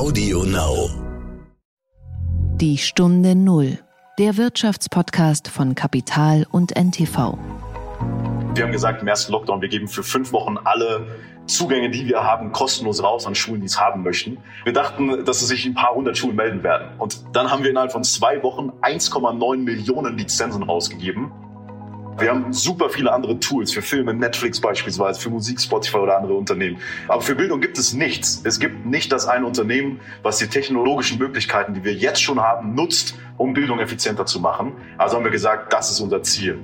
Audio Now. Die Stunde Null. Der Wirtschaftspodcast von Kapital und NTV. Wir haben gesagt, im ersten Lockdown, wir geben für fünf Wochen alle Zugänge, die wir haben, kostenlos raus an Schulen, die es haben möchten. Wir dachten, dass es sich ein paar hundert Schulen melden werden. Und dann haben wir innerhalb von zwei Wochen 1,9 Millionen Lizenzen rausgegeben. Wir haben super viele andere Tools für Filme, Netflix beispielsweise, für Musik, Spotify oder andere Unternehmen. Aber für Bildung gibt es nichts. Es gibt nicht das eine Unternehmen, was die technologischen Möglichkeiten, die wir jetzt schon haben, nutzt, um Bildung effizienter zu machen. Also haben wir gesagt, das ist unser Ziel.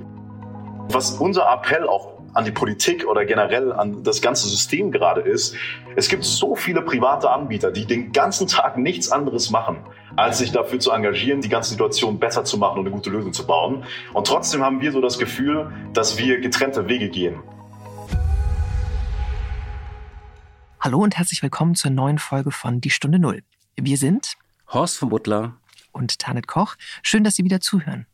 Was unser Appell auch an die Politik oder generell an das ganze System gerade ist, es gibt so viele private Anbieter, die den ganzen Tag nichts anderes machen, als sich dafür zu engagieren, die ganze Situation besser zu machen und eine gute Lösung zu bauen. Und trotzdem haben wir so das Gefühl, dass wir getrennte Wege gehen. Hallo und herzlich willkommen zur neuen Folge von Die Stunde Null. Wir sind Horst von Butler und Tanit Koch. Schön, dass Sie wieder zuhören.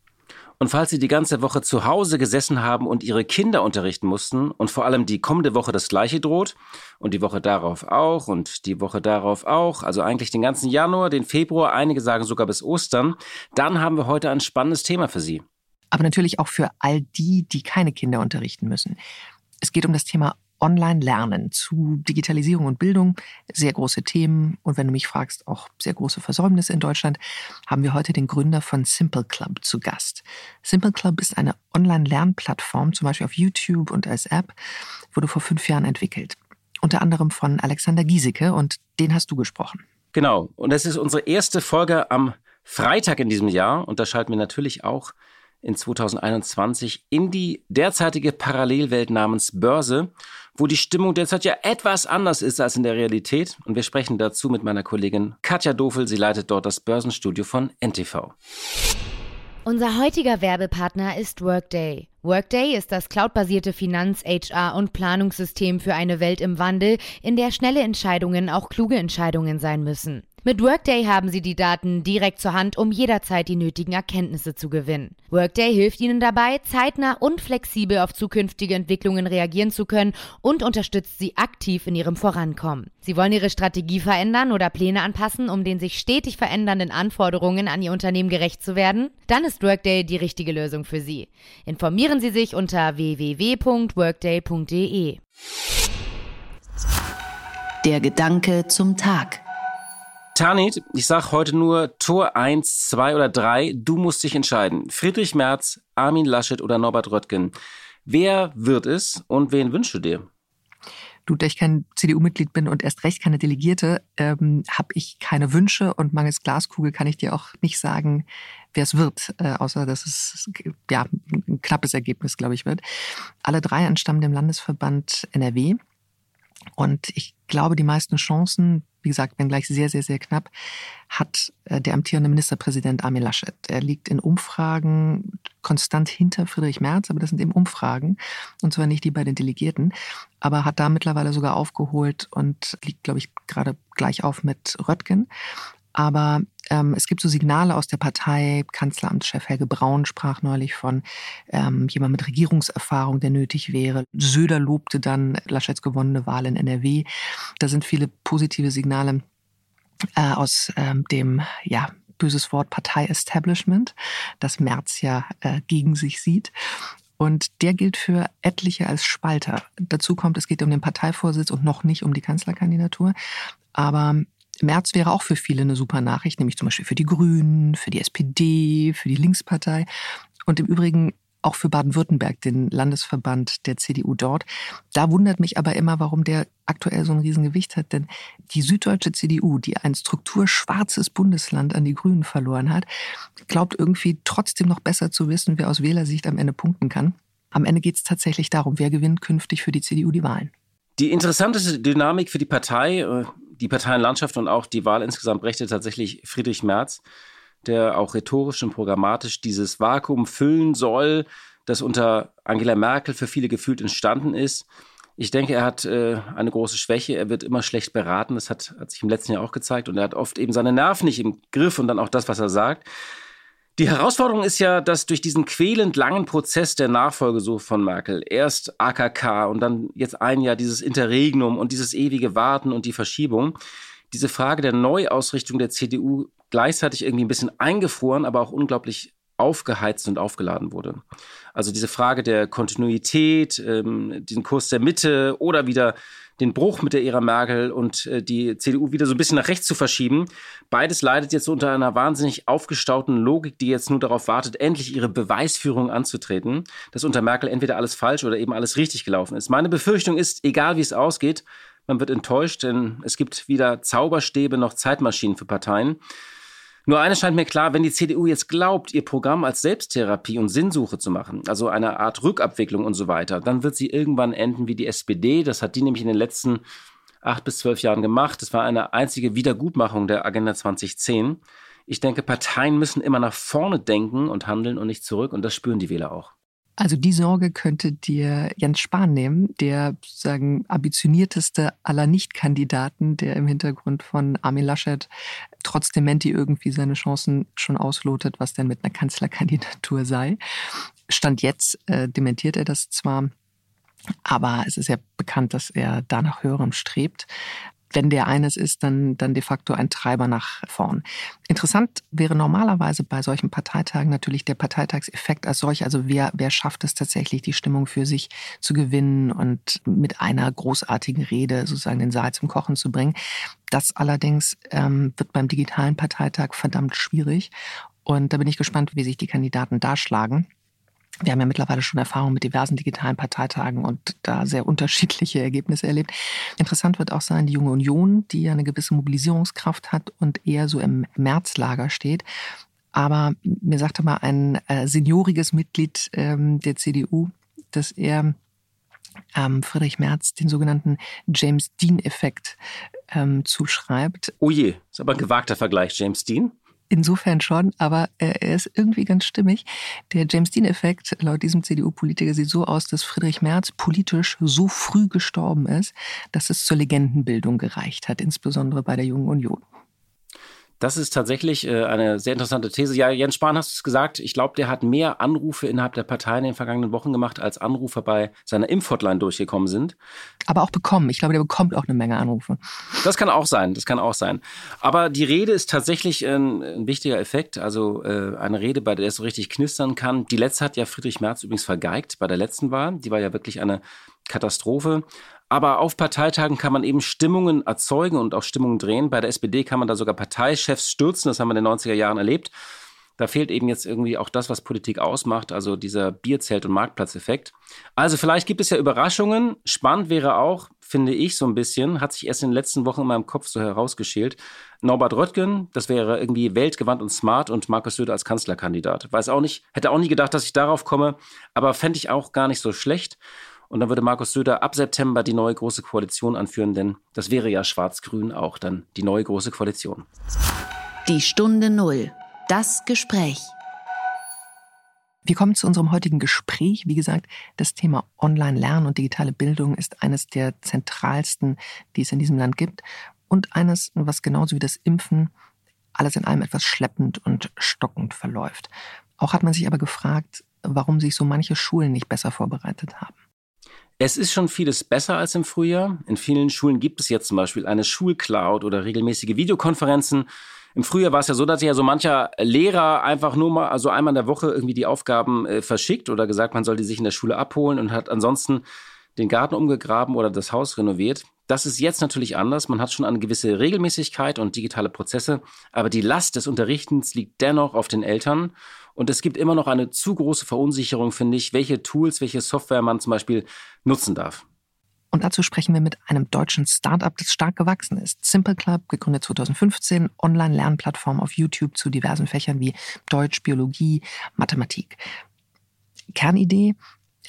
Und falls Sie die ganze Woche zu Hause gesessen haben und Ihre Kinder unterrichten mussten und vor allem die kommende Woche das gleiche droht und die Woche darauf auch und die Woche darauf auch, also eigentlich den ganzen Januar, den Februar, einige sagen sogar bis Ostern, dann haben wir heute ein spannendes Thema für Sie. Aber natürlich auch für all die, die keine Kinder unterrichten müssen. Es geht um das Thema Online-Lernen zu Digitalisierung und Bildung. Sehr große Themen und wenn du mich fragst, auch sehr große Versäumnisse in Deutschland, haben wir heute den Gründer von Simple Club zu Gast. Simple Club ist eine Online-Lernplattform, zum Beispiel auf YouTube und als App, wurde vor fünf Jahren entwickelt. Unter anderem von Alexander Giesecke und den hast du gesprochen. Genau. Und das ist unsere erste Folge am Freitag in diesem Jahr und da schalten wir natürlich auch in 2021 in die derzeitige Parallelwelt namens Börse, wo die Stimmung derzeit ja etwas anders ist als in der Realität. Und wir sprechen dazu mit meiner Kollegin Katja Dofel. Sie leitet dort das Börsenstudio von NTV. Unser heutiger Werbepartner ist Workday. Workday ist das cloudbasierte Finanz-, HR- und Planungssystem für eine Welt im Wandel, in der schnelle Entscheidungen auch kluge Entscheidungen sein müssen. Mit Workday haben Sie die Daten direkt zur Hand, um jederzeit die nötigen Erkenntnisse zu gewinnen. Workday hilft Ihnen dabei, zeitnah und flexibel auf zukünftige Entwicklungen reagieren zu können und unterstützt Sie aktiv in Ihrem Vorankommen. Sie wollen Ihre Strategie verändern oder Pläne anpassen, um den sich stetig verändernden Anforderungen an Ihr Unternehmen gerecht zu werden? Dann ist Workday die richtige Lösung für Sie. Informieren Sie sich unter www.workday.de. Der Gedanke zum Tag. Tanit, ich sag heute nur Tor 1, 2 oder 3. Du musst dich entscheiden. Friedrich Merz, Armin Laschet oder Norbert Röttgen. Wer wird es und wen wünschst du dir? Du, da ich kein CDU-Mitglied bin und erst recht keine Delegierte, ähm, habe ich keine Wünsche und mangels Glaskugel kann ich dir auch nicht sagen, wer es wird, äh, außer dass es ja ein knappes Ergebnis, glaube ich, wird. Alle drei entstammen dem Landesverband NRW. Und ich glaube, die meisten Chancen, wie gesagt, wenn gleich sehr, sehr, sehr knapp, hat äh, der amtierende Ministerpräsident Armin Laschet. Er liegt in Umfragen konstant hinter Friedrich Merz, aber das sind eben Umfragen und zwar nicht die bei den Delegierten, aber hat da mittlerweile sogar aufgeholt und liegt, glaube ich, gerade gleich auf mit Röttgen. Aber ähm, es gibt so Signale aus der Partei. Kanzleramtschef Helge Braun sprach neulich von ähm, jemand mit Regierungserfahrung, der nötig wäre. Söder lobte dann Laschets gewonnene Wahl in NRW. Da sind viele positive Signale äh, aus ähm, dem, ja, böses Wort Partei-Establishment, das Merz ja äh, gegen sich sieht. Und der gilt für etliche als Spalter. Dazu kommt, es geht um den Parteivorsitz und noch nicht um die Kanzlerkandidatur. Aber März wäre auch für viele eine super Nachricht, nämlich zum Beispiel für die Grünen, für die SPD, für die Linkspartei und im Übrigen auch für Baden-Württemberg, den Landesverband der CDU dort. Da wundert mich aber immer, warum der aktuell so ein Riesengewicht hat, denn die süddeutsche CDU, die ein strukturschwarzes Bundesland an die Grünen verloren hat, glaubt irgendwie trotzdem noch besser zu wissen, wer aus Wählersicht am Ende punkten kann. Am Ende geht es tatsächlich darum, wer gewinnt künftig für die CDU die Wahlen. Die interessanteste Dynamik für die Partei, äh, die Parteienlandschaft und auch die Wahl insgesamt brächte tatsächlich Friedrich Merz, der auch rhetorisch und programmatisch dieses Vakuum füllen soll, das unter Angela Merkel für viele gefühlt entstanden ist. Ich denke, er hat äh, eine große Schwäche. Er wird immer schlecht beraten. Das hat, hat sich im letzten Jahr auch gezeigt. Und er hat oft eben seine Nerven nicht im Griff und dann auch das, was er sagt. Die Herausforderung ist ja, dass durch diesen quälend langen Prozess der Nachfolgesuche von Merkel, erst AKK und dann jetzt ein Jahr dieses Interregnum und dieses ewige Warten und die Verschiebung, diese Frage der Neuausrichtung der CDU gleichzeitig irgendwie ein bisschen eingefroren, aber auch unglaublich aufgeheizt und aufgeladen wurde. Also diese Frage der Kontinuität, ähm, den Kurs der Mitte oder wieder den Bruch mit der Ära Merkel und äh, die CDU wieder so ein bisschen nach rechts zu verschieben. Beides leidet jetzt unter einer wahnsinnig aufgestauten Logik, die jetzt nur darauf wartet, endlich ihre Beweisführung anzutreten, dass unter Merkel entweder alles falsch oder eben alles richtig gelaufen ist. Meine Befürchtung ist, egal wie es ausgeht, man wird enttäuscht, denn es gibt weder Zauberstäbe noch Zeitmaschinen für Parteien. Nur eines scheint mir klar, wenn die CDU jetzt glaubt, ihr Programm als Selbsttherapie und Sinnsuche zu machen, also eine Art Rückabwicklung und so weiter, dann wird sie irgendwann enden wie die SPD. Das hat die nämlich in den letzten acht bis zwölf Jahren gemacht. Das war eine einzige Wiedergutmachung der Agenda 2010. Ich denke, Parteien müssen immer nach vorne denken und handeln und nicht zurück und das spüren die Wähler auch. Also die Sorge könnte dir Jens Spahn nehmen, der sozusagen ambitionierteste aller Nicht-Kandidaten, der im Hintergrund von Armin Laschet trotz Dementi irgendwie seine Chancen schon auslotet, was denn mit einer Kanzlerkandidatur sei. Stand jetzt äh, dementiert er das zwar, aber es ist ja bekannt, dass er da nach höherem strebt wenn der eines ist, dann, dann de facto ein Treiber nach vorn. Interessant wäre normalerweise bei solchen Parteitagen natürlich der Parteitagseffekt als solch. Also wer, wer schafft es tatsächlich, die Stimmung für sich zu gewinnen und mit einer großartigen Rede sozusagen den Saal zum Kochen zu bringen. Das allerdings ähm, wird beim digitalen Parteitag verdammt schwierig. Und da bin ich gespannt, wie sich die Kandidaten darschlagen. Wir haben ja mittlerweile schon Erfahrung mit diversen digitalen Parteitagen und da sehr unterschiedliche Ergebnisse erlebt. Interessant wird auch sein, die Junge Union, die ja eine gewisse Mobilisierungskraft hat und eher so im Märzlager steht. Aber mir sagte mal ein äh, senioriges Mitglied ähm, der CDU, dass er Friedrich Merz den sogenannten James Dean-Effekt ähm, zuschreibt. Oh je, ist aber ein gewagter Vergleich, James Dean. Insofern schon, aber er ist irgendwie ganz stimmig. Der James Dean-Effekt laut diesem CDU-Politiker sieht so aus, dass Friedrich Merz politisch so früh gestorben ist, dass es zur Legendenbildung gereicht hat, insbesondere bei der Jungen Union. Das ist tatsächlich äh, eine sehr interessante These. Ja, Jens Spahn hast es gesagt. Ich glaube, der hat mehr Anrufe innerhalb der Partei in den vergangenen Wochen gemacht, als Anrufer bei seiner Impfhotline durchgekommen sind. Aber auch bekommen. Ich glaube, der bekommt auch eine Menge Anrufe. Das kann auch sein. Das kann auch sein. Aber die Rede ist tatsächlich ein, ein wichtiger Effekt. Also äh, eine Rede, bei der es so richtig knistern kann. Die letzte hat ja Friedrich Merz übrigens vergeigt bei der letzten Wahl. Die war ja wirklich eine Katastrophe. Aber auf Parteitagen kann man eben Stimmungen erzeugen und auch Stimmungen drehen. Bei der SPD kann man da sogar Parteichefs stürzen. Das haben wir in den 90er Jahren erlebt. Da fehlt eben jetzt irgendwie auch das, was Politik ausmacht, also dieser Bierzelt- und Marktplatzeffekt. Also vielleicht gibt es ja Überraschungen. Spannend wäre auch, finde ich so ein bisschen, hat sich erst in den letzten Wochen in meinem Kopf so herausgeschält. Norbert Röttgen, das wäre irgendwie weltgewandt und smart und Markus Söder als Kanzlerkandidat. Weiß auch nicht, hätte auch nie gedacht, dass ich darauf komme, aber fände ich auch gar nicht so schlecht. Und dann würde Markus Söder ab September die neue große Koalition anführen, denn das wäre ja Schwarz-Grün auch dann die neue große Koalition. Die Stunde Null. Das Gespräch. Wir kommen zu unserem heutigen Gespräch. Wie gesagt, das Thema Online-Lernen und digitale Bildung ist eines der zentralsten, die es in diesem Land gibt. Und eines, was genauso wie das Impfen alles in allem etwas schleppend und stockend verläuft. Auch hat man sich aber gefragt, warum sich so manche Schulen nicht besser vorbereitet haben. Es ist schon vieles besser als im Frühjahr. In vielen Schulen gibt es jetzt zum Beispiel eine Schulcloud oder regelmäßige Videokonferenzen. Im Frühjahr war es ja so, dass ja so mancher Lehrer einfach nur mal, also einmal in der Woche irgendwie die Aufgaben äh, verschickt oder gesagt, man soll die sich in der Schule abholen und hat ansonsten den Garten umgegraben oder das Haus renoviert. Das ist jetzt natürlich anders. Man hat schon eine gewisse Regelmäßigkeit und digitale Prozesse, aber die Last des Unterrichtens liegt dennoch auf den Eltern. Und es gibt immer noch eine zu große Verunsicherung, finde ich, welche Tools, welche Software man zum Beispiel nutzen darf. Und dazu sprechen wir mit einem deutschen Startup, das stark gewachsen ist. Simple Club, gegründet 2015, Online-Lernplattform auf YouTube zu diversen Fächern wie Deutsch, Biologie, Mathematik. Kernidee,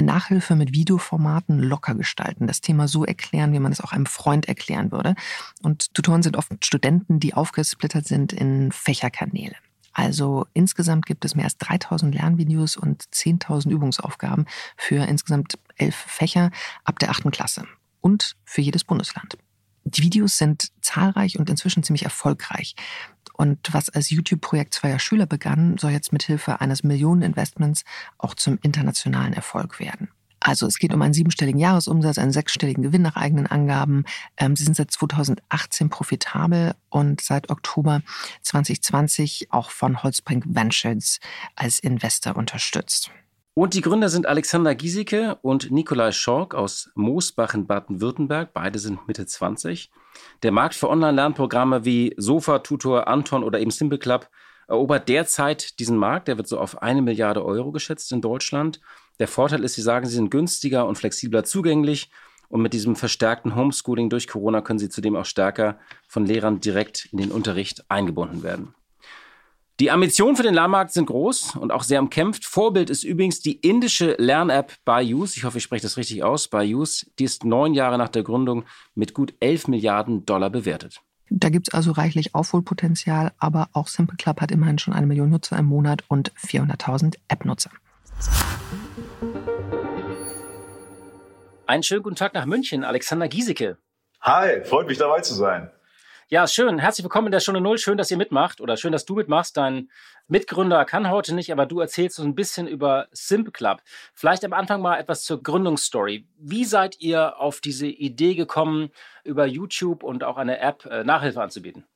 Nachhilfe mit Videoformaten locker gestalten, das Thema so erklären, wie man es auch einem Freund erklären würde. Und Tutoren sind oft Studenten, die aufgesplittert sind in Fächerkanäle. Also insgesamt gibt es mehr als 3000 Lernvideos und 10.000 Übungsaufgaben für insgesamt elf Fächer ab der achten Klasse und für jedes Bundesland. Die Videos sind zahlreich und inzwischen ziemlich erfolgreich. Und was als YouTube-Projekt zweier Schüler begann, soll jetzt mit Hilfe eines Millioneninvestments auch zum internationalen Erfolg werden. Also es geht um einen siebenstelligen Jahresumsatz, einen sechsstelligen Gewinn nach eigenen Angaben. Ähm, sie sind seit 2018 profitabel und seit Oktober 2020 auch von Holzbrink Ventures als Investor unterstützt. Und die Gründer sind Alexander Giesecke und Nikolai Schork aus Moosbach in Baden-Württemberg. Beide sind Mitte 20. Der Markt für Online-Lernprogramme wie Sofa, Tutor, Anton oder eben Simple Club erobert derzeit diesen Markt. Der wird so auf eine Milliarde Euro geschätzt in Deutschland. Der Vorteil ist, Sie sagen, sie sind günstiger und flexibler zugänglich. Und mit diesem verstärkten Homeschooling durch Corona können sie zudem auch stärker von Lehrern direkt in den Unterricht eingebunden werden. Die Ambitionen für den Lernmarkt sind groß und auch sehr umkämpft. Vorbild ist übrigens die indische Lern-App Byju's. Ich hoffe, ich spreche das richtig aus. Byju's, die ist neun Jahre nach der Gründung mit gut 11 Milliarden Dollar bewertet. Da gibt es also reichlich Aufholpotenzial, aber auch Simple Club hat immerhin schon eine Million Nutzer im Monat und 400.000 App-Nutzer. Einen schönen guten Tag nach München, Alexander Giesecke. Hi, freut mich dabei zu sein. Ja, schön. Herzlich willkommen in der Stunde Null. Schön, dass ihr mitmacht oder schön, dass du mitmachst. Dein Mitgründer kann heute nicht, aber du erzählst uns ein bisschen über Simp Club. Vielleicht am Anfang mal etwas zur Gründungsstory. Wie seid ihr auf diese Idee gekommen, über YouTube und auch eine App äh, Nachhilfe anzubieten?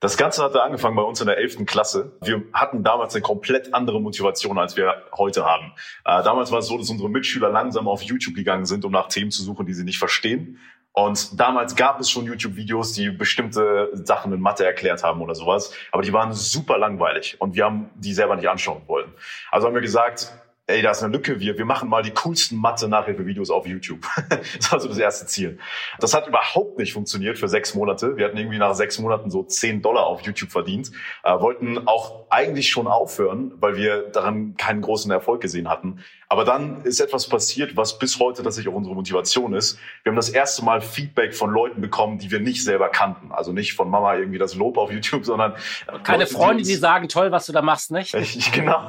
Das Ganze hatte angefangen bei uns in der 11. Klasse. Wir hatten damals eine komplett andere Motivation, als wir heute haben. Äh, damals war es so, dass unsere Mitschüler langsam auf YouTube gegangen sind, um nach Themen zu suchen, die sie nicht verstehen. Und damals gab es schon YouTube-Videos, die bestimmte Sachen in Mathe erklärt haben oder sowas. Aber die waren super langweilig und wir haben die selber nicht anschauen wollen. Also haben wir gesagt, ey, da ist eine Lücke, wir, wir machen mal die coolsten Mathe-Nachhilfe-Videos auf YouTube. das war so das erste Ziel. Das hat überhaupt nicht funktioniert für sechs Monate. Wir hatten irgendwie nach sechs Monaten so zehn Dollar auf YouTube verdient, äh, wollten auch eigentlich schon aufhören, weil wir daran keinen großen Erfolg gesehen hatten. Aber dann ist etwas passiert, was bis heute tatsächlich auch unsere Motivation ist. Wir haben das erste Mal Feedback von Leuten bekommen, die wir nicht selber kannten. Also nicht von Mama irgendwie das Lob auf YouTube, sondern keine Leute, Freunde, die, die, sagen, toll, was du da machst, nicht? genau,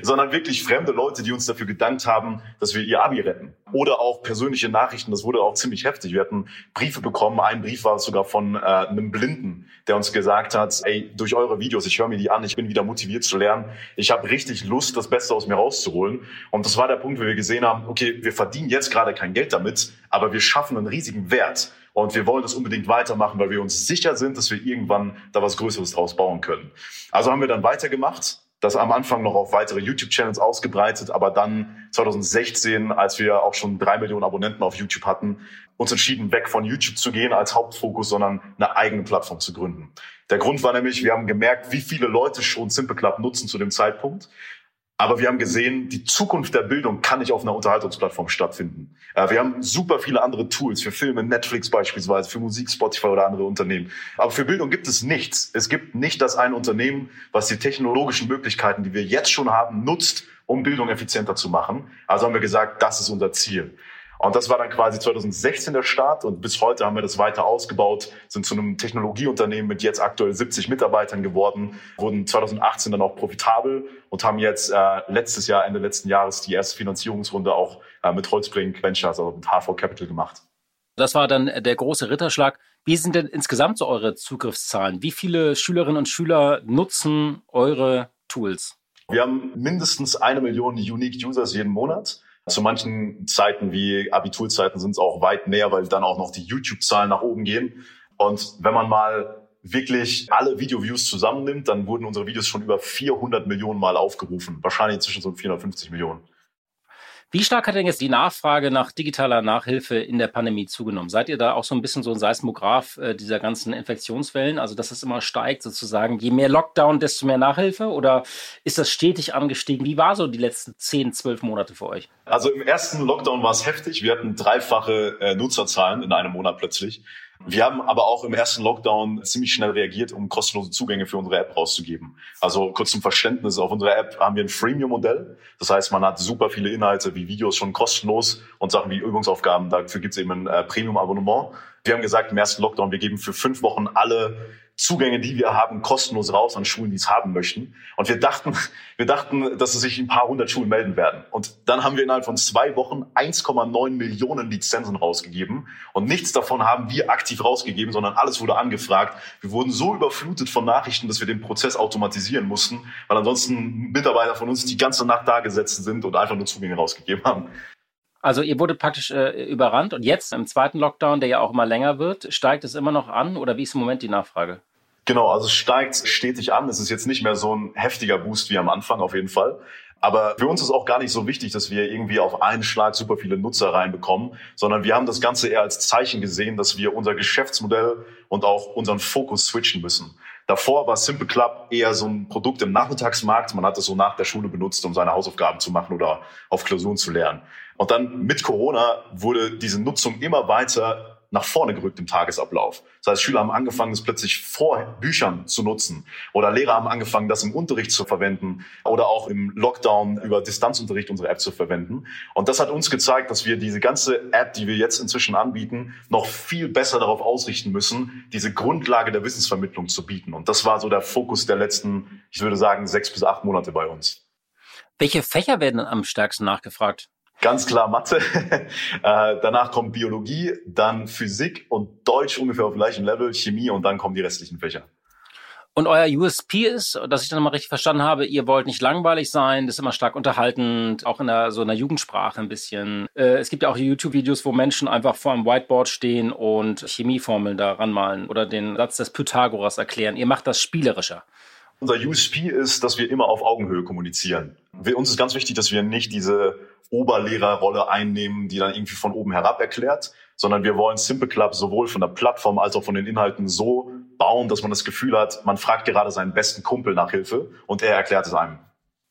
sondern wirklich fremde Leute, die uns dafür gedankt haben, dass wir ihr Abi retten. Oder auch persönliche Nachrichten. Das wurde auch ziemlich heftig. Wir hatten Briefe bekommen. Ein Brief war sogar von äh, einem Blinden, der uns gesagt hat: Ey, durch eure Videos, ich höre mir die an, ich bin wieder motiviert zu lernen. Ich habe richtig Lust, das Beste aus mir rauszuholen. Und das war der Punkt, wo wir gesehen haben, okay, wir verdienen jetzt gerade kein Geld damit, aber wir schaffen einen riesigen Wert. Und wir wollen das unbedingt weitermachen, weil wir uns sicher sind, dass wir irgendwann da was Größeres draus bauen können. Also haben wir dann weitergemacht, das am Anfang noch auf weitere YouTube-Channels ausgebreitet, aber dann 2016, als wir auch schon drei Millionen Abonnenten auf YouTube hatten, uns entschieden, weg von YouTube zu gehen als Hauptfokus, sondern eine eigene Plattform zu gründen. Der Grund war nämlich, wir haben gemerkt, wie viele Leute schon Simple Club nutzen zu dem Zeitpunkt. Aber wir haben gesehen, die Zukunft der Bildung kann nicht auf einer Unterhaltungsplattform stattfinden. Äh, wir haben super viele andere Tools für Filme, Netflix beispielsweise, für Musik, Spotify oder andere Unternehmen. Aber für Bildung gibt es nichts. Es gibt nicht das ein Unternehmen, was die technologischen Möglichkeiten, die wir jetzt schon haben, nutzt, um Bildung effizienter zu machen. Also haben wir gesagt, das ist unser Ziel. Und das war dann quasi 2016 der Start und bis heute haben wir das weiter ausgebaut, sind zu einem Technologieunternehmen mit jetzt aktuell 70 Mitarbeitern geworden, wurden 2018 dann auch profitabel und haben jetzt äh, letztes Jahr, Ende letzten Jahres, die erste Finanzierungsrunde auch äh, mit Holzbrink Ventures, also mit HV Capital gemacht. Das war dann der große Ritterschlag. Wie sind denn insgesamt so eure Zugriffszahlen? Wie viele Schülerinnen und Schüler nutzen eure Tools? Wir haben mindestens eine Million Unique Users jeden Monat. Zu manchen Zeiten wie Abiturzeiten sind es auch weit mehr, weil dann auch noch die YouTube-Zahlen nach oben gehen. Und wenn man mal wirklich alle Video-Views zusammennimmt, dann wurden unsere Videos schon über 400 Millionen Mal aufgerufen. Wahrscheinlich zwischen so 450 Millionen. Wie stark hat denn jetzt die Nachfrage nach digitaler Nachhilfe in der Pandemie zugenommen? Seid ihr da auch so ein bisschen so ein Seismograph äh, dieser ganzen Infektionswellen? Also, dass es immer steigt sozusagen. Je mehr Lockdown, desto mehr Nachhilfe? Oder ist das stetig angestiegen? Wie war so die letzten 10, 12 Monate für euch? Also im ersten Lockdown war es heftig. Wir hatten dreifache äh, Nutzerzahlen in einem Monat plötzlich. Wir haben aber auch im ersten Lockdown ziemlich schnell reagiert, um kostenlose Zugänge für unsere App rauszugeben. Also kurz zum Verständnis, auf unserer App haben wir ein Freemium-Modell. Das heißt, man hat super viele Inhalte wie Videos schon kostenlos und Sachen wie Übungsaufgaben. Dafür gibt es eben ein äh, Premium-Abonnement. Wir haben gesagt, im ersten Lockdown, wir geben für fünf Wochen alle Zugänge, die wir haben, kostenlos raus an Schulen, die es haben möchten. Und wir dachten, wir dachten, dass es sich ein paar hundert Schulen melden werden. Und dann haben wir innerhalb von zwei Wochen 1,9 Millionen Lizenzen rausgegeben. Und nichts davon haben wir aktiv rausgegeben, sondern alles wurde angefragt. Wir wurden so überflutet von Nachrichten, dass wir den Prozess automatisieren mussten, weil ansonsten Mitarbeiter von uns die ganze Nacht da gesessen sind und einfach nur Zugänge rausgegeben haben. Also ihr wurdet praktisch äh, überrannt und jetzt im zweiten Lockdown, der ja auch immer länger wird, steigt es immer noch an oder wie ist im Moment die Nachfrage? Genau, also es steigt stetig an. Es ist jetzt nicht mehr so ein heftiger Boost wie am Anfang auf jeden Fall. Aber für uns ist auch gar nicht so wichtig, dass wir irgendwie auf einen Schlag super viele Nutzer reinbekommen, sondern wir haben das Ganze eher als Zeichen gesehen, dass wir unser Geschäftsmodell und auch unseren Fokus switchen müssen. Davor war Simple Club eher so ein Produkt im Nachmittagsmarkt. Man hat es so nach der Schule benutzt, um seine Hausaufgaben zu machen oder auf Klausuren zu lernen. Und dann mit Corona wurde diese Nutzung immer weiter nach vorne gerückt im Tagesablauf. Das heißt, Schüler haben angefangen, es plötzlich vor Büchern zu nutzen oder Lehrer haben angefangen, das im Unterricht zu verwenden oder auch im Lockdown über Distanzunterricht unsere App zu verwenden. Und das hat uns gezeigt, dass wir diese ganze App, die wir jetzt inzwischen anbieten, noch viel besser darauf ausrichten müssen, diese Grundlage der Wissensvermittlung zu bieten. Und das war so der Fokus der letzten, ich würde sagen, sechs bis acht Monate bei uns. Welche Fächer werden am stärksten nachgefragt? Ganz klar Mathe. äh, danach kommt Biologie, dann Physik und Deutsch ungefähr auf gleichem Level, Chemie und dann kommen die restlichen Fächer. Und euer USP ist, dass ich dann mal richtig verstanden habe, ihr wollt nicht langweilig sein, das ist immer stark unterhaltend, auch in der, so einer Jugendsprache ein bisschen. Äh, es gibt ja auch YouTube-Videos, wo Menschen einfach vor einem Whiteboard stehen und Chemieformeln da ranmalen oder den Satz des Pythagoras erklären. Ihr macht das spielerischer. Unser USP ist, dass wir immer auf Augenhöhe kommunizieren. Wir, uns ist ganz wichtig, dass wir nicht diese Oberlehrerrolle einnehmen, die dann irgendwie von oben herab erklärt, sondern wir wollen Simple Club sowohl von der Plattform als auch von den Inhalten so bauen, dass man das Gefühl hat, man fragt gerade seinen besten Kumpel nach Hilfe und er erklärt es einem.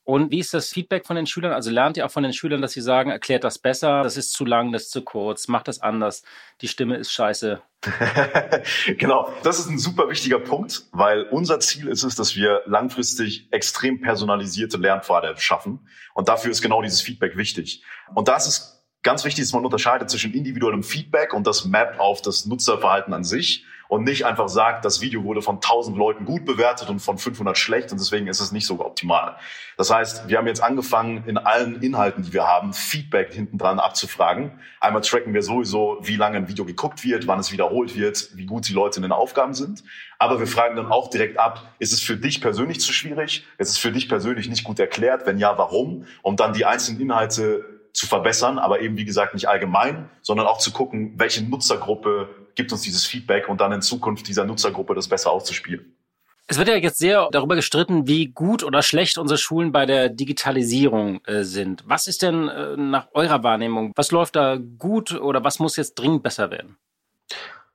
Und wie ist das Feedback von den Schülern? Also lernt ihr auch von den Schülern, dass sie sagen, erklärt das besser, das ist zu lang, das ist zu kurz, macht das anders, die Stimme ist scheiße. genau, das ist ein super wichtiger Punkt, weil unser Ziel ist es, dass wir langfristig extrem personalisierte Lernpfade schaffen. Und dafür ist genau dieses Feedback wichtig. Und das ist ganz wichtig, dass man unterscheidet zwischen individuellem Feedback und das Map auf das Nutzerverhalten an sich und nicht einfach sagt, das Video wurde von 1000 Leuten gut bewertet und von 500 schlecht und deswegen ist es nicht so optimal. Das heißt, wir haben jetzt angefangen, in allen Inhalten, die wir haben, Feedback hinten dran abzufragen. Einmal tracken wir sowieso, wie lange ein Video geguckt wird, wann es wiederholt wird, wie gut die Leute in den Aufgaben sind. Aber wir fragen dann auch direkt ab, ist es für dich persönlich zu schwierig? Ist es für dich persönlich nicht gut erklärt? Wenn ja, warum? Um dann die einzelnen Inhalte zu verbessern, aber eben wie gesagt nicht allgemein, sondern auch zu gucken, welche Nutzergruppe gibt uns dieses Feedback und dann in Zukunft dieser Nutzergruppe das besser auszuspielen. Es wird ja jetzt sehr darüber gestritten, wie gut oder schlecht unsere Schulen bei der Digitalisierung äh, sind. Was ist denn äh, nach eurer Wahrnehmung, was läuft da gut oder was muss jetzt dringend besser werden?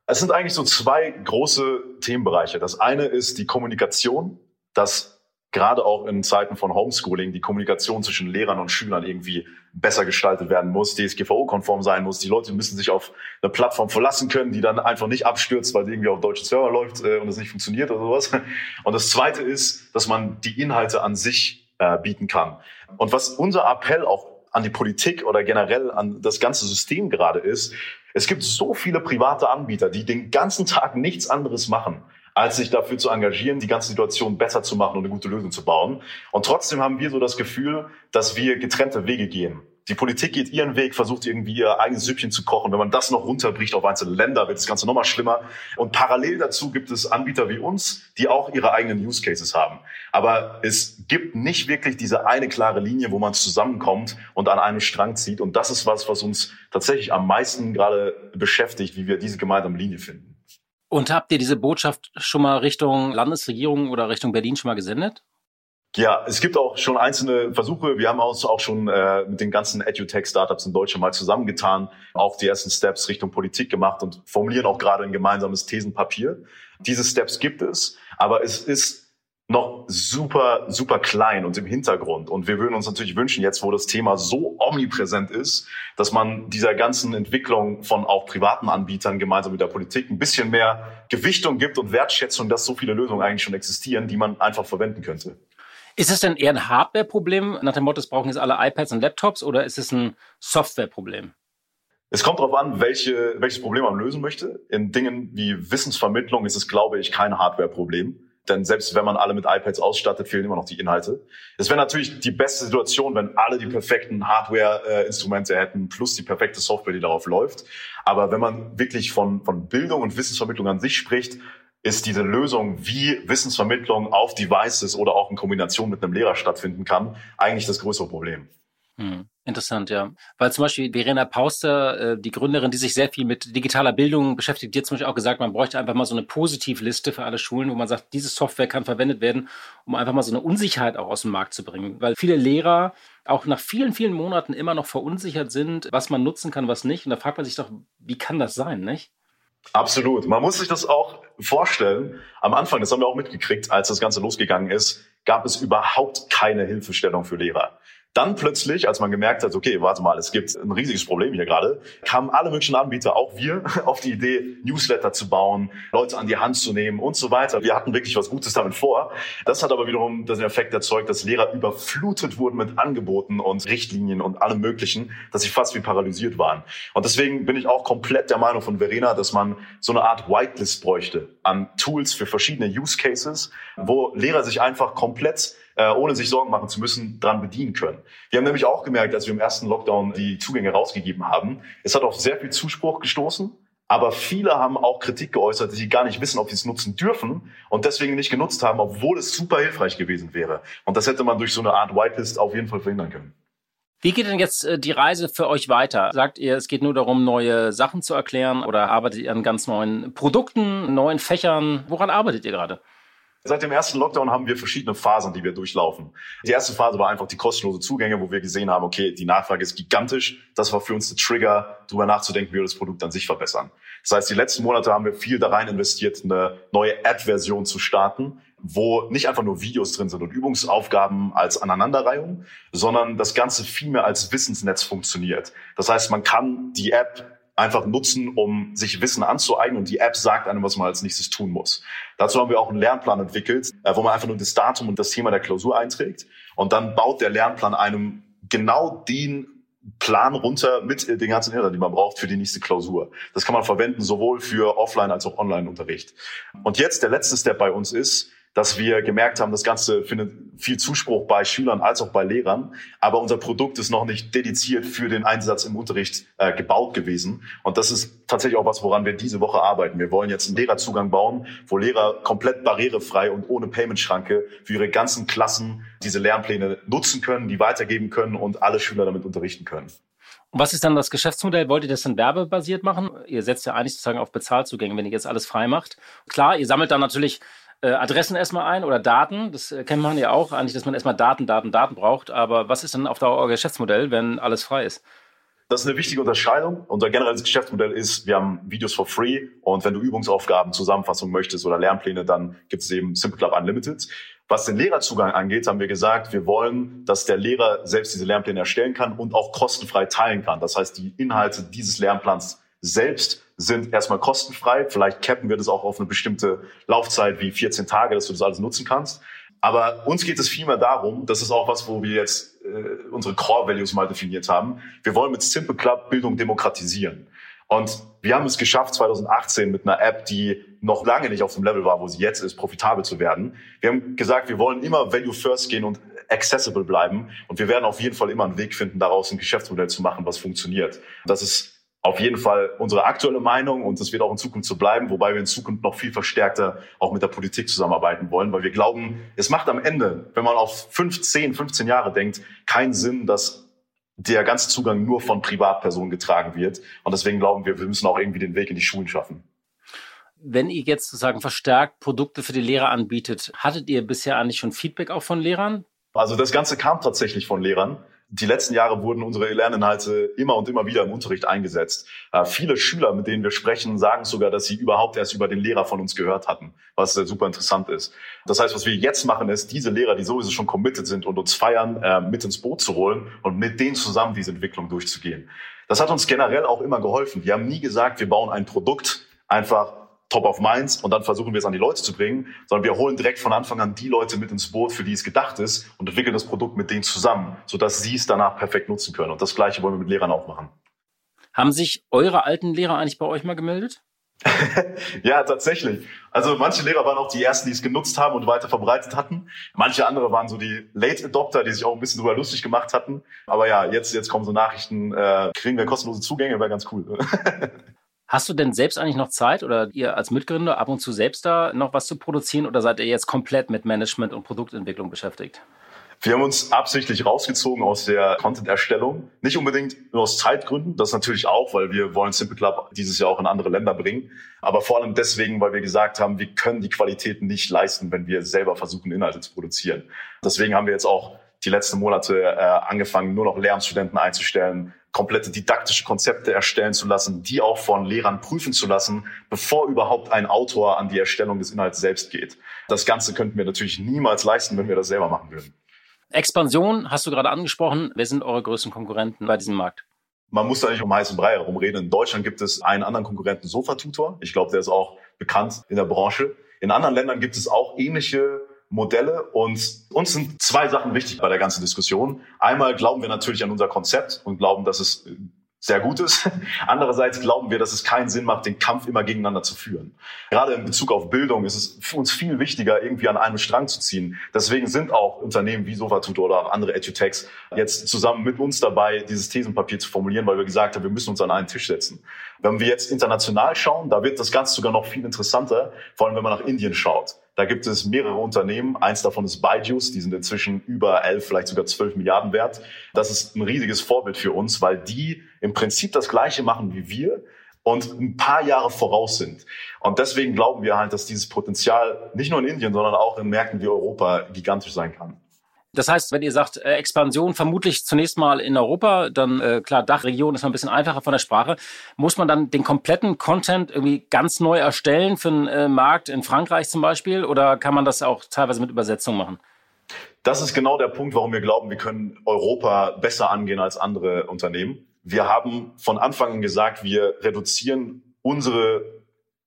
Es sind eigentlich so zwei große Themenbereiche. Das eine ist die Kommunikation, dass gerade auch in Zeiten von Homeschooling die Kommunikation zwischen Lehrern und Schülern irgendwie besser gestaltet werden muss, DSGVO-konform sein muss. Die Leute müssen sich auf eine Plattform verlassen können, die dann einfach nicht abstürzt, weil sie irgendwie auf deutschen Server läuft äh, und es nicht funktioniert oder sowas. Und das Zweite ist, dass man die Inhalte an sich äh, bieten kann. Und was unser Appell auch an die Politik oder generell an das ganze System gerade ist, es gibt so viele private Anbieter, die den ganzen Tag nichts anderes machen als sich dafür zu engagieren, die ganze Situation besser zu machen und eine gute Lösung zu bauen. Und trotzdem haben wir so das Gefühl, dass wir getrennte Wege gehen. Die Politik geht ihren Weg, versucht irgendwie ihr eigenes Süppchen zu kochen. Wenn man das noch runterbricht auf einzelne Länder, wird das Ganze nochmal schlimmer. Und parallel dazu gibt es Anbieter wie uns, die auch ihre eigenen Use Cases haben. Aber es gibt nicht wirklich diese eine klare Linie, wo man zusammenkommt und an einem Strang zieht. Und das ist was, was uns tatsächlich am meisten gerade beschäftigt, wie wir diese gemeinsame Linie finden. Und habt ihr diese Botschaft schon mal Richtung Landesregierung oder Richtung Berlin schon mal gesendet? Ja, es gibt auch schon einzelne Versuche. Wir haben uns auch schon äh, mit den ganzen EduTech-Startups in Deutschland mal zusammengetan, auch die ersten Steps Richtung Politik gemacht und formulieren auch gerade ein gemeinsames Thesenpapier. Diese Steps gibt es, aber es ist noch super, super klein und im Hintergrund. Und wir würden uns natürlich wünschen, jetzt wo das Thema so omnipräsent ist, dass man dieser ganzen Entwicklung von auch privaten Anbietern gemeinsam mit der Politik ein bisschen mehr Gewichtung gibt und Wertschätzung, dass so viele Lösungen eigentlich schon existieren, die man einfach verwenden könnte. Ist es denn eher ein Hardware-Problem, nach dem Motto, es brauchen jetzt alle iPads und Laptops, oder ist es ein Software-Problem? Es kommt darauf an, welche, welches Problem man lösen möchte. In Dingen wie Wissensvermittlung ist es, glaube ich, kein Hardware-Problem. Denn selbst wenn man alle mit iPads ausstattet, fehlen immer noch die Inhalte. Es wäre natürlich die beste Situation, wenn alle die perfekten Hardware-Instrumente hätten, plus die perfekte Software, die darauf läuft. Aber wenn man wirklich von, von Bildung und Wissensvermittlung an sich spricht, ist diese Lösung, wie Wissensvermittlung auf Devices oder auch in Kombination mit einem Lehrer stattfinden kann, eigentlich das größere Problem. Hm. Interessant, ja. Weil zum Beispiel Verena Pauster, äh, die Gründerin, die sich sehr viel mit digitaler Bildung beschäftigt, die hat zum Beispiel auch gesagt, man bräuchte einfach mal so eine Positivliste für alle Schulen, wo man sagt, diese Software kann verwendet werden, um einfach mal so eine Unsicherheit auch aus dem Markt zu bringen. Weil viele Lehrer auch nach vielen, vielen Monaten immer noch verunsichert sind, was man nutzen kann, was nicht. Und da fragt man sich doch, wie kann das sein, nicht? Absolut. Man muss sich das auch vorstellen. Am Anfang, das haben wir auch mitgekriegt, als das Ganze losgegangen ist, gab es überhaupt keine Hilfestellung für Lehrer. Dann plötzlich, als man gemerkt hat, okay, warte mal, es gibt ein riesiges Problem hier gerade, kamen alle möglichen Anbieter, auch wir, auf die Idee, Newsletter zu bauen, Leute an die Hand zu nehmen und so weiter. Wir hatten wirklich was Gutes damit vor. Das hat aber wiederum den Effekt erzeugt, dass Lehrer überflutet wurden mit Angeboten und Richtlinien und allem Möglichen, dass sie fast wie paralysiert waren. Und deswegen bin ich auch komplett der Meinung von Verena, dass man so eine Art Whitelist bräuchte an Tools für verschiedene Use Cases, wo Lehrer sich einfach komplett äh, ohne sich Sorgen machen zu müssen, dran bedienen können. Wir haben nämlich auch gemerkt, als wir im ersten Lockdown die Zugänge rausgegeben haben, es hat auf sehr viel Zuspruch gestoßen. Aber viele haben auch Kritik geäußert, dass sie gar nicht wissen, ob sie es nutzen dürfen und deswegen nicht genutzt haben, obwohl es super hilfreich gewesen wäre. Und das hätte man durch so eine Art Whitelist auf jeden Fall verhindern können. Wie geht denn jetzt äh, die Reise für euch weiter? Sagt ihr, es geht nur darum, neue Sachen zu erklären oder arbeitet ihr an ganz neuen Produkten, neuen Fächern? Woran arbeitet ihr gerade? Seit dem ersten Lockdown haben wir verschiedene Phasen, die wir durchlaufen. Die erste Phase war einfach die kostenlose Zugänge, wo wir gesehen haben, okay, die Nachfrage ist gigantisch. Das war für uns der Trigger, darüber nachzudenken, wie wir das Produkt an sich verbessern. Das heißt, die letzten Monate haben wir viel da rein investiert, eine neue App-Version zu starten, wo nicht einfach nur Videos drin sind und Übungsaufgaben als Aneinanderreihung, sondern das Ganze viel mehr als Wissensnetz funktioniert. Das heißt, man kann die App einfach nutzen, um sich Wissen anzueignen und die App sagt einem, was man als nächstes tun muss. Dazu haben wir auch einen Lernplan entwickelt, äh, wo man einfach nur das Datum und das Thema der Klausur einträgt und dann baut der Lernplan einem genau den Plan runter mit den ganzen Inhalten, die man braucht für die nächste Klausur. Das kann man verwenden sowohl für Offline als auch Online-Unterricht. Und jetzt der letzte Step bei uns ist, dass wir gemerkt haben, das Ganze findet viel Zuspruch bei Schülern als auch bei Lehrern, aber unser Produkt ist noch nicht dediziert für den Einsatz im Unterricht äh, gebaut gewesen. Und das ist tatsächlich auch was, woran wir diese Woche arbeiten. Wir wollen jetzt einen Lehrerzugang bauen, wo Lehrer komplett barrierefrei und ohne Payment-Schranke für ihre ganzen Klassen diese Lernpläne nutzen können, die weitergeben können und alle Schüler damit unterrichten können. Und was ist dann das Geschäftsmodell? Wollt ihr das dann werbebasiert machen? Ihr setzt ja eigentlich sozusagen auf Bezahlzugänge, wenn ihr jetzt alles frei macht. Klar, ihr sammelt dann natürlich äh, Adressen erstmal ein oder Daten. Das äh, kennt man ja auch eigentlich, dass man erstmal Daten, Daten, Daten braucht. Aber was ist denn auf Dauer euer Geschäftsmodell, wenn alles frei ist? Das ist eine wichtige Unterscheidung. Unser generelles Geschäftsmodell ist, wir haben Videos for free und wenn du Übungsaufgaben, Zusammenfassungen möchtest oder Lernpläne, dann gibt es eben Simple Club Unlimited. Was den Lehrerzugang angeht, haben wir gesagt, wir wollen, dass der Lehrer selbst diese Lernpläne erstellen kann und auch kostenfrei teilen kann. Das heißt, die Inhalte dieses Lernplans selbst sind erstmal kostenfrei. Vielleicht cappen wir das auch auf eine bestimmte Laufzeit wie 14 Tage, dass du das alles nutzen kannst. Aber uns geht es vielmehr darum, das ist auch was, wo wir jetzt äh, unsere Core Values mal definiert haben. Wir wollen mit Simple Club Bildung demokratisieren. Und wir haben es geschafft, 2018 mit einer App, die noch lange nicht auf dem Level war, wo sie jetzt ist, profitabel zu werden. Wir haben gesagt, wir wollen immer Value First gehen und accessible bleiben. Und wir werden auf jeden Fall immer einen Weg finden, daraus ein Geschäftsmodell zu machen, was funktioniert. Das ist auf jeden Fall unsere aktuelle Meinung und das wird auch in Zukunft so bleiben, wobei wir in Zukunft noch viel verstärkter auch mit der Politik zusammenarbeiten wollen, weil wir glauben, es macht am Ende, wenn man auf 15, 15 Jahre denkt, keinen Sinn, dass der ganze Zugang nur von Privatpersonen getragen wird. Und deswegen glauben wir, wir müssen auch irgendwie den Weg in die Schulen schaffen. Wenn ihr jetzt sozusagen verstärkt Produkte für die Lehrer anbietet, hattet ihr bisher eigentlich schon Feedback auch von Lehrern? Also das Ganze kam tatsächlich von Lehrern die letzten Jahre wurden unsere Lerninhalte immer und immer wieder im Unterricht eingesetzt. Äh, viele Schüler, mit denen wir sprechen, sagen sogar, dass sie überhaupt erst über den Lehrer von uns gehört hatten, was äh, super interessant ist. Das heißt, was wir jetzt machen, ist, diese Lehrer, die sowieso schon committed sind und uns feiern, äh, mit ins Boot zu holen und mit denen zusammen diese Entwicklung durchzugehen. Das hat uns generell auch immer geholfen. Wir haben nie gesagt, wir bauen ein Produkt einfach top of minds und dann versuchen wir es an die Leute zu bringen, sondern wir holen direkt von Anfang an die Leute mit ins Boot, für die es gedacht ist und entwickeln das Produkt mit denen zusammen, sodass sie es danach perfekt nutzen können. Und das Gleiche wollen wir mit Lehrern auch machen. Haben sich eure alten Lehrer eigentlich bei euch mal gemeldet? ja, tatsächlich. Also manche Lehrer waren auch die ersten, die es genutzt haben und weiter verbreitet hatten. Manche andere waren so die Late Adopter, die sich auch ein bisschen drüber lustig gemacht hatten. Aber ja, jetzt, jetzt kommen so Nachrichten, äh, kriegen wir kostenlose Zugänge, wäre ganz cool. Hast du denn selbst eigentlich noch Zeit oder ihr als Mitgründer ab und zu selbst da noch was zu produzieren oder seid ihr jetzt komplett mit Management und Produktentwicklung beschäftigt? Wir haben uns absichtlich rausgezogen aus der Content-Erstellung. Nicht unbedingt nur aus Zeitgründen, das natürlich auch, weil wir wollen Simple Club dieses Jahr auch in andere Länder bringen. Aber vor allem deswegen, weil wir gesagt haben, wir können die Qualität nicht leisten, wenn wir selber versuchen, Inhalte zu produzieren. Deswegen haben wir jetzt auch die letzten Monate äh, angefangen, nur noch Lehramtsstudenten einzustellen, komplette didaktische Konzepte erstellen zu lassen, die auch von Lehrern prüfen zu lassen, bevor überhaupt ein Autor an die Erstellung des Inhalts selbst geht. Das Ganze könnten wir natürlich niemals leisten, wenn wir das selber machen würden. Expansion hast du gerade angesprochen. Wer sind eure größten Konkurrenten bei diesem Markt? Man muss da nicht um heißen Brei herumreden. In Deutschland gibt es einen anderen Konkurrenten, Sofa-Tutor. Ich glaube, der ist auch bekannt in der Branche. In anderen Ländern gibt es auch ähnliche Modelle. Und uns sind zwei Sachen wichtig bei der ganzen Diskussion. Einmal glauben wir natürlich an unser Konzept und glauben, dass es sehr gut ist. Andererseits glauben wir, dass es keinen Sinn macht, den Kampf immer gegeneinander zu führen. Gerade in Bezug auf Bildung ist es für uns viel wichtiger, irgendwie an einem Strang zu ziehen. Deswegen sind auch Unternehmen wie Sofatutor oder auch andere Edutechs jetzt zusammen mit uns dabei, dieses Thesenpapier zu formulieren, weil wir gesagt haben, wir müssen uns an einen Tisch setzen. Wenn wir jetzt international schauen, da wird das Ganze sogar noch viel interessanter, vor allem wenn man nach Indien schaut. Da gibt es mehrere Unternehmen. Eins davon ist Byju's. Die sind inzwischen über elf, vielleicht sogar zwölf Milliarden wert. Das ist ein riesiges Vorbild für uns, weil die im Prinzip das Gleiche machen wie wir und ein paar Jahre voraus sind. Und deswegen glauben wir halt, dass dieses Potenzial nicht nur in Indien, sondern auch in Märkten wie Europa gigantisch sein kann. Das heißt, wenn ihr sagt äh, Expansion, vermutlich zunächst mal in Europa, dann äh, klar, Dachregion ist noch ein bisschen einfacher von der Sprache. Muss man dann den kompletten Content irgendwie ganz neu erstellen für einen äh, Markt in Frankreich zum Beispiel? Oder kann man das auch teilweise mit Übersetzung machen? Das ist genau der Punkt, warum wir glauben, wir können Europa besser angehen als andere Unternehmen. Wir haben von Anfang an gesagt, wir reduzieren unsere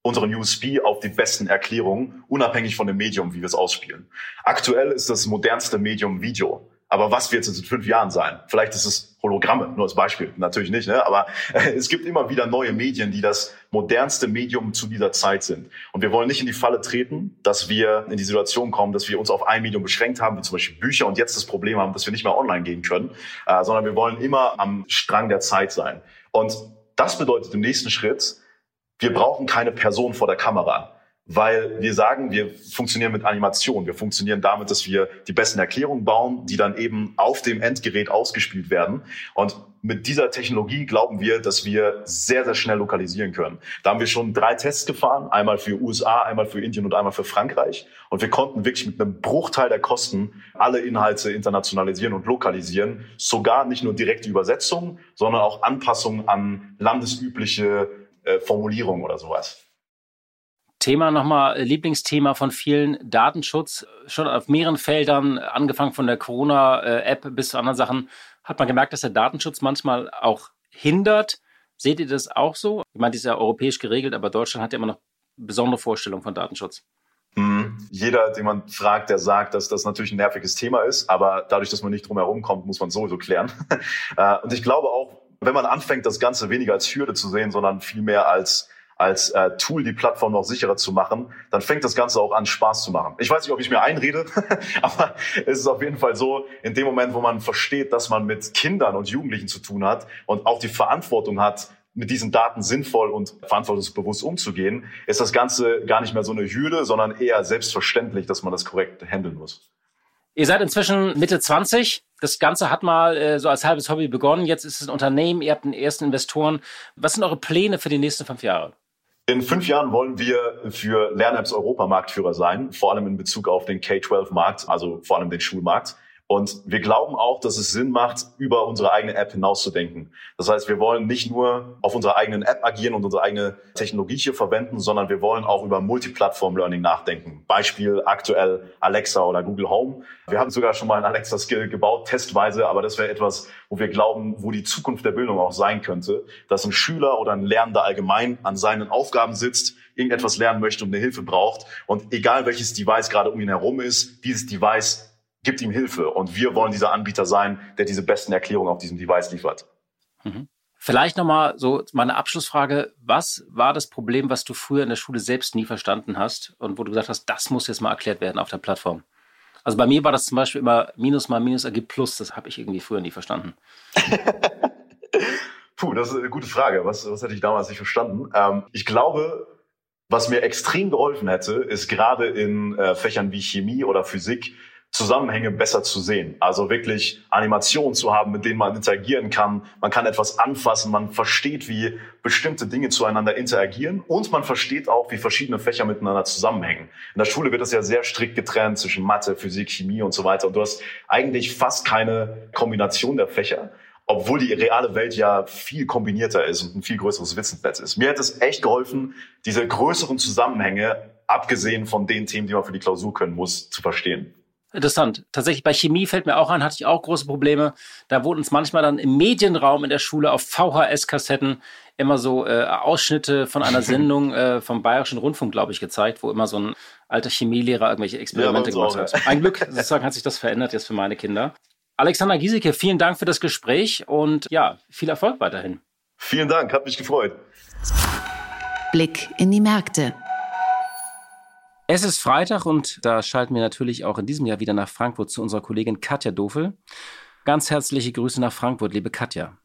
unseren USP auf die besten Erklärungen, unabhängig von dem Medium, wie wir es ausspielen. Aktuell ist das modernste Medium Video. Aber was wird es in fünf Jahren sein? Vielleicht ist es Hologramme, nur als Beispiel. Natürlich nicht, ne? aber es gibt immer wieder neue Medien, die das modernste Medium zu dieser Zeit sind. Und wir wollen nicht in die Falle treten, dass wir in die Situation kommen, dass wir uns auf ein Medium beschränkt haben, wie zum Beispiel Bücher, und jetzt das Problem haben, dass wir nicht mehr online gehen können, äh, sondern wir wollen immer am Strang der Zeit sein. Und das bedeutet im nächsten Schritt, wir brauchen keine Person vor der Kamera, weil wir sagen, wir funktionieren mit Animation. Wir funktionieren damit, dass wir die besten Erklärungen bauen, die dann eben auf dem Endgerät ausgespielt werden. Und mit dieser Technologie glauben wir, dass wir sehr, sehr schnell lokalisieren können. Da haben wir schon drei Tests gefahren, einmal für USA, einmal für Indien und einmal für Frankreich. Und wir konnten wirklich mit einem Bruchteil der Kosten alle Inhalte internationalisieren und lokalisieren. Sogar nicht nur direkte Übersetzungen, sondern auch Anpassungen an landesübliche äh, Formulierung oder sowas. Thema nochmal, äh, Lieblingsthema von vielen, Datenschutz. Schon auf mehreren Feldern, angefangen von der Corona-App bis zu anderen Sachen, hat man gemerkt, dass der Datenschutz manchmal auch hindert. Seht ihr das auch so? Ich meine, das ist ja europäisch geregelt, aber Deutschland hat ja immer noch besondere Vorstellungen von Datenschutz. Mhm. Jeder, den man fragt, der sagt, dass das natürlich ein nerviges Thema ist, aber dadurch, dass man nicht drum herum kommt, muss man sowieso klären. Äh, und ich glaube auch, wenn man anfängt, das Ganze weniger als Hürde zu sehen, sondern vielmehr als als äh, Tool die Plattform noch sicherer zu machen, dann fängt das Ganze auch an, Spaß zu machen. Ich weiß nicht, ob ich mir einrede, aber es ist auf jeden Fall so, in dem Moment, wo man versteht, dass man mit Kindern und Jugendlichen zu tun hat und auch die Verantwortung hat, mit diesen Daten sinnvoll und verantwortungsbewusst umzugehen, ist das Ganze gar nicht mehr so eine Hürde, sondern eher selbstverständlich, dass man das korrekt handeln muss. Ihr seid inzwischen Mitte 20. Das Ganze hat mal äh, so als halbes Hobby begonnen. Jetzt ist es ein Unternehmen. Ihr habt einen ersten Investoren. Was sind eure Pläne für die nächsten fünf Jahre? In fünf Jahren wollen wir für Lernapps Europamarktführer sein, vor allem in Bezug auf den K-12-Markt, also vor allem den Schulmarkt. Und wir glauben auch, dass es Sinn macht, über unsere eigene App hinauszudenken. Das heißt, wir wollen nicht nur auf unserer eigenen App agieren und unsere eigene Technologie hier verwenden, sondern wir wollen auch über Multiplattform-Learning nachdenken. Beispiel aktuell Alexa oder Google Home. Wir haben sogar schon mal ein Alexa-Skill gebaut, testweise, aber das wäre etwas, wo wir glauben, wo die Zukunft der Bildung auch sein könnte, dass ein Schüler oder ein Lernender allgemein an seinen Aufgaben sitzt, irgendetwas lernen möchte und eine Hilfe braucht und egal welches Device gerade um ihn herum ist, dieses Device gibt ihm Hilfe. Und wir wollen dieser Anbieter sein, der diese besten Erklärungen auf diesem Device liefert. Mhm. Vielleicht nochmal so meine Abschlussfrage. Was war das Problem, was du früher in der Schule selbst nie verstanden hast und wo du gesagt hast, das muss jetzt mal erklärt werden auf der Plattform? Also bei mir war das zum Beispiel immer Minus mal Minus ergibt Plus. Das habe ich irgendwie früher nie verstanden. Puh, das ist eine gute Frage. Was, was hätte ich damals nicht verstanden? Ähm, ich glaube, was mir extrem geholfen hätte, ist gerade in äh, Fächern wie Chemie oder Physik Zusammenhänge besser zu sehen. Also wirklich Animationen zu haben, mit denen man interagieren kann. Man kann etwas anfassen, man versteht, wie bestimmte Dinge zueinander interagieren und man versteht auch, wie verschiedene Fächer miteinander zusammenhängen. In der Schule wird das ja sehr strikt getrennt zwischen Mathe, Physik, Chemie und so weiter. Und du hast eigentlich fast keine Kombination der Fächer obwohl die reale Welt ja viel kombinierter ist und ein viel größeres Wissensnetz ist. Mir hat es echt geholfen, diese größeren Zusammenhänge, abgesehen von den Themen, die man für die Klausur können muss, zu verstehen. Interessant. Tatsächlich bei Chemie fällt mir auch an, hatte ich auch große Probleme. Da wurden uns manchmal dann im Medienraum in der Schule auf VHS-Kassetten immer so äh, Ausschnitte von einer Sendung äh, vom Bayerischen Rundfunk, glaube ich, gezeigt, wo immer so ein alter Chemielehrer irgendwelche Experimente ja, gemacht hat. Ein Glück, sozusagen hat sich das verändert jetzt für meine Kinder. Alexander Giesecke, vielen Dank für das Gespräch und ja, viel Erfolg weiterhin. Vielen Dank, hat mich gefreut. Blick in die Märkte. Es ist Freitag und da schalten wir natürlich auch in diesem Jahr wieder nach Frankfurt zu unserer Kollegin Katja Dofel. Ganz herzliche Grüße nach Frankfurt, liebe Katja.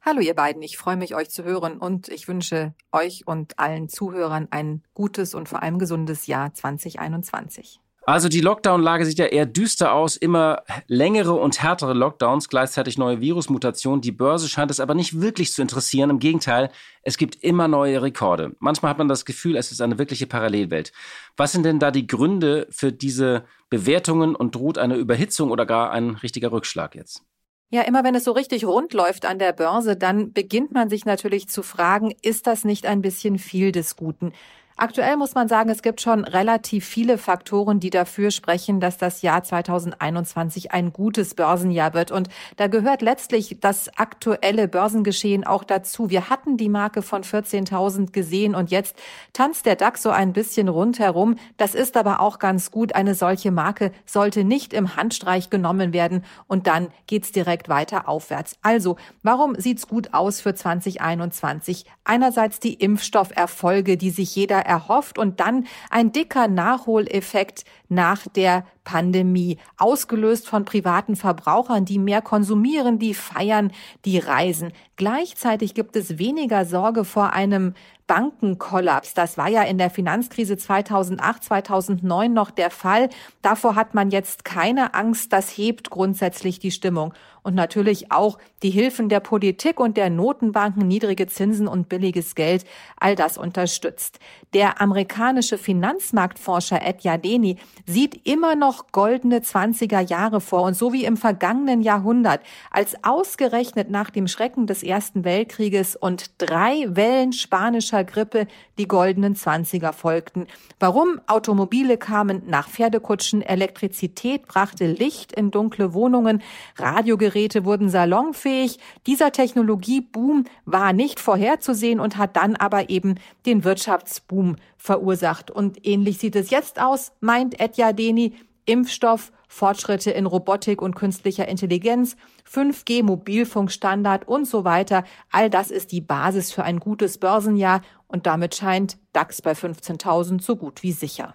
Hallo ihr beiden, ich freue mich, euch zu hören und ich wünsche euch und allen Zuhörern ein gutes und vor allem gesundes Jahr 2021. Also die Lockdown-Lage sieht ja eher düster aus. Immer längere und härtere Lockdowns, gleichzeitig neue Virusmutationen. Die Börse scheint es aber nicht wirklich zu interessieren. Im Gegenteil, es gibt immer neue Rekorde. Manchmal hat man das Gefühl, es ist eine wirkliche Parallelwelt. Was sind denn da die Gründe für diese Bewertungen und droht eine Überhitzung oder gar ein richtiger Rückschlag jetzt? Ja, immer wenn es so richtig rund läuft an der Börse, dann beginnt man sich natürlich zu fragen, ist das nicht ein bisschen viel des Guten? Aktuell muss man sagen, es gibt schon relativ viele Faktoren, die dafür sprechen, dass das Jahr 2021 ein gutes Börsenjahr wird. Und da gehört letztlich das aktuelle Börsengeschehen auch dazu. Wir hatten die Marke von 14.000 gesehen und jetzt tanzt der DAX so ein bisschen rundherum. Das ist aber auch ganz gut. Eine solche Marke sollte nicht im Handstreich genommen werden und dann geht's direkt weiter aufwärts. Also, warum sieht's gut aus für 2021? Einerseits die Impfstofferfolge, die sich jeder erhofft und dann ein dicker Nachholeffekt nach der Pandemie, ausgelöst von privaten Verbrauchern, die mehr konsumieren, die feiern, die reisen. Gleichzeitig gibt es weniger Sorge vor einem Bankenkollaps. Das war ja in der Finanzkrise 2008, 2009 noch der Fall. Davor hat man jetzt keine Angst. Das hebt grundsätzlich die Stimmung. Und natürlich auch die Hilfen der Politik und der Notenbanken, niedrige Zinsen und billiges Geld. All das unterstützt. Der amerikanische Finanzmarktforscher Ed Yardeni sieht immer noch goldene 20er Jahre vor und so wie im vergangenen Jahrhundert, als ausgerechnet nach dem Schrecken des Ersten Weltkrieges und drei Wellen spanischer Grippe die goldenen 20er folgten. Warum? Automobile kamen nach Pferdekutschen, Elektrizität brachte Licht in dunkle Wohnungen, Radiogeräte wurden salonfähig. Dieser Technologieboom war nicht vorherzusehen und hat dann aber eben den Wirtschaftsboom verursacht. Und ähnlich sieht es jetzt aus, meint Etja Deni. Impfstoff, Fortschritte in Robotik und künstlicher Intelligenz, 5G Mobilfunkstandard und so weiter. All das ist die Basis für ein gutes Börsenjahr und damit scheint DAX bei 15.000 so gut wie sicher.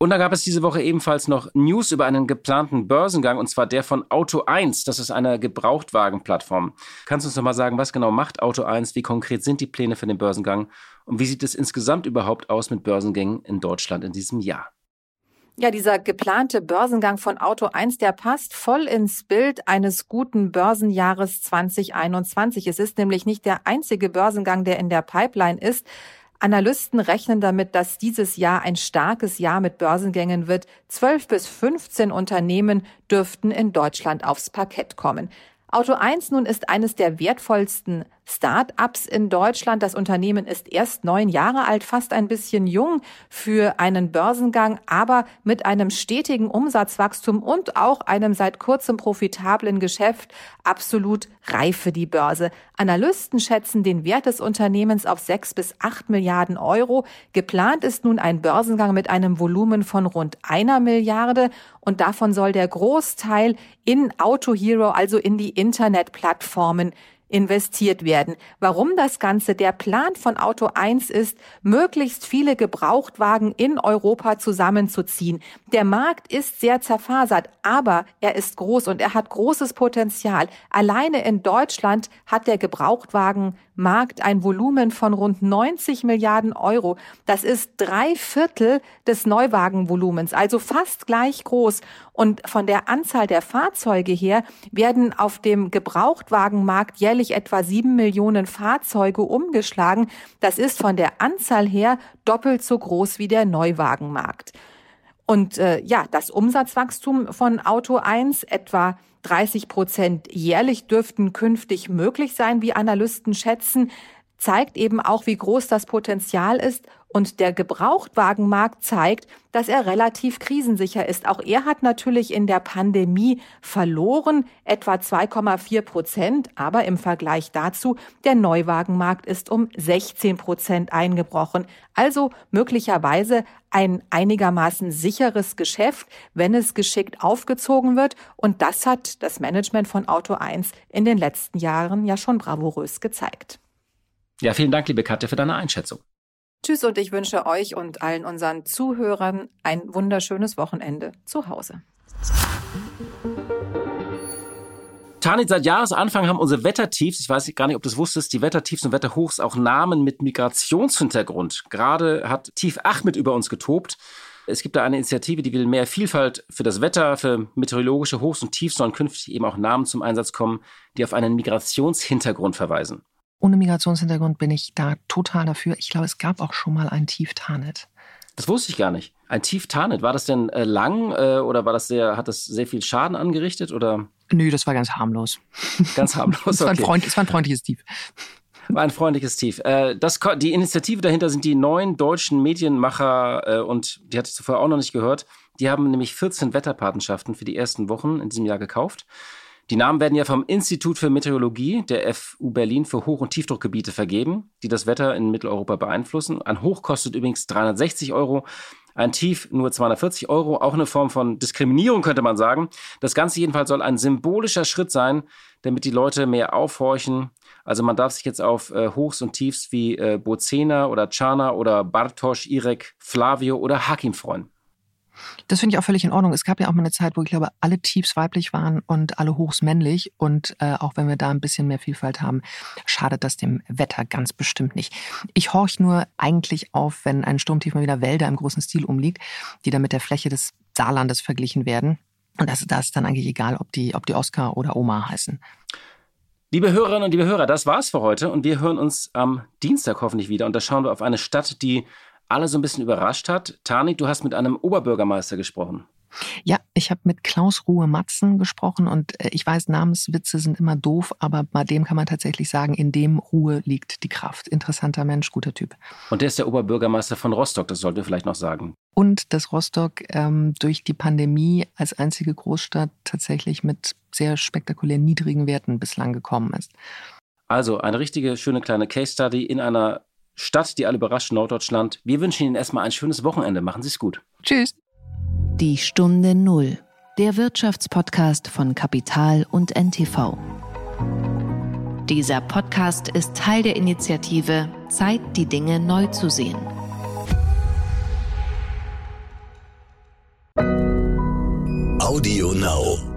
Und da gab es diese Woche ebenfalls noch News über einen geplanten Börsengang, und zwar der von Auto 1. Das ist eine Gebrauchtwagenplattform. Kannst du uns noch mal sagen, was genau macht Auto 1? Wie konkret sind die Pläne für den Börsengang? Und wie sieht es insgesamt überhaupt aus mit Börsengängen in Deutschland in diesem Jahr? Ja, dieser geplante Börsengang von Auto 1, der passt voll ins Bild eines guten Börsenjahres 2021. Es ist nämlich nicht der einzige Börsengang, der in der Pipeline ist. Analysten rechnen damit, dass dieses Jahr ein starkes Jahr mit Börsengängen wird. Zwölf bis 15 Unternehmen dürften in Deutschland aufs Parkett kommen. Auto 1 nun ist eines der wertvollsten Start-ups in Deutschland. Das Unternehmen ist erst neun Jahre alt, fast ein bisschen jung für einen Börsengang, aber mit einem stetigen Umsatzwachstum und auch einem seit kurzem profitablen Geschäft absolut reif für die Börse. Analysten schätzen den Wert des Unternehmens auf sechs bis acht Milliarden Euro. Geplant ist nun ein Börsengang mit einem Volumen von rund einer Milliarde und davon soll der Großteil in Auto Hero, also in die Internetplattformen investiert werden. Warum das Ganze? Der Plan von Auto 1 ist, möglichst viele Gebrauchtwagen in Europa zusammenzuziehen. Der Markt ist sehr zerfasert, aber er ist groß und er hat großes Potenzial. Alleine in Deutschland hat der Gebrauchtwagenmarkt ein Volumen von rund 90 Milliarden Euro. Das ist drei Viertel des Neuwagenvolumens, also fast gleich groß. Und von der Anzahl der Fahrzeuge her werden auf dem Gebrauchtwagenmarkt jährlich etwa sieben Millionen Fahrzeuge umgeschlagen. Das ist von der Anzahl her doppelt so groß wie der Neuwagenmarkt. Und äh, ja, das Umsatzwachstum von Auto 1 etwa 30 Prozent jährlich dürften künftig möglich sein, wie Analysten schätzen zeigt eben auch, wie groß das Potenzial ist. Und der Gebrauchtwagenmarkt zeigt, dass er relativ krisensicher ist. Auch er hat natürlich in der Pandemie verloren, etwa 2,4 Prozent. Aber im Vergleich dazu, der Neuwagenmarkt ist um 16 Prozent eingebrochen. Also möglicherweise ein einigermaßen sicheres Geschäft, wenn es geschickt aufgezogen wird. Und das hat das Management von Auto 1 in den letzten Jahren ja schon bravourös gezeigt. Ja, vielen Dank, liebe Katja, für deine Einschätzung. Tschüss und ich wünsche euch und allen unseren Zuhörern ein wunderschönes Wochenende zu Hause. Tanit, seit Jahresanfang haben unsere Wettertiefs, ich weiß gar nicht, ob du es wusstest, die Wettertiefs und Wetterhochs auch Namen mit Migrationshintergrund. Gerade hat Tief Achmed über uns getobt. Es gibt da eine Initiative, die will mehr Vielfalt für das Wetter, für meteorologische Hochs und Tiefs sollen künftig eben auch Namen zum Einsatz kommen, die auf einen Migrationshintergrund verweisen. Ohne Migrationshintergrund bin ich da total dafür. Ich glaube, es gab auch schon mal ein Tief Tarnet. Das wusste ich gar nicht. Ein Tief Tarnet, war das denn äh, lang äh, oder war das sehr, hat das sehr viel Schaden angerichtet oder? Nö, das war ganz harmlos. Ganz harmlos. es, war ein Freund, war ein freundliches Tief. War ein freundliches Tief. Äh, das, die Initiative dahinter sind die neuen deutschen Medienmacher äh, und die hatte ich zuvor auch noch nicht gehört. Die haben nämlich 14 Wetterpatenschaften für die ersten Wochen in diesem Jahr gekauft. Die Namen werden ja vom Institut für Meteorologie der FU Berlin für Hoch- und Tiefdruckgebiete vergeben, die das Wetter in Mitteleuropa beeinflussen. Ein Hoch kostet übrigens 360 Euro, ein Tief nur 240 Euro, auch eine Form von Diskriminierung könnte man sagen. Das Ganze jedenfalls soll ein symbolischer Schritt sein, damit die Leute mehr aufhorchen. Also man darf sich jetzt auf äh, Hochs und Tiefs wie äh, Bozena oder Chana oder Bartosz, Irek, Flavio oder Hakim freuen. Das finde ich auch völlig in Ordnung. Es gab ja auch mal eine Zeit, wo ich glaube, alle Tiefs weiblich waren und alle Hochs männlich. Und äh, auch wenn wir da ein bisschen mehr Vielfalt haben, schadet das dem Wetter ganz bestimmt nicht. Ich horch nur eigentlich auf, wenn ein Sturmtief mal wieder Wälder im großen Stil umliegt, die dann mit der Fläche des Saarlandes verglichen werden. Und das, das ist dann eigentlich egal, ob die, ob die Oscar oder Oma heißen. Liebe Hörerinnen und liebe Hörer, das war's für heute und wir hören uns am Dienstag hoffentlich wieder und da schauen wir auf eine Stadt, die alle so ein bisschen überrascht hat. Tani, du hast mit einem Oberbürgermeister gesprochen. Ja, ich habe mit Klaus Ruhe Matzen gesprochen und äh, ich weiß, Namenswitze sind immer doof, aber bei dem kann man tatsächlich sagen, in dem Ruhe liegt die Kraft. Interessanter Mensch, guter Typ. Und der ist der Oberbürgermeister von Rostock, das sollten wir vielleicht noch sagen. Und dass Rostock ähm, durch die Pandemie als einzige Großstadt tatsächlich mit sehr spektakulär niedrigen Werten bislang gekommen ist. Also eine richtige schöne kleine Case Study in einer Stadt, die alle überrascht, Norddeutschland. Wir wünschen Ihnen erstmal ein schönes Wochenende. Machen Sie es gut. Tschüss. Die Stunde Null, der Wirtschaftspodcast von Kapital und NTV. Dieser Podcast ist Teil der Initiative Zeit, die Dinge neu zu sehen. Audio Now.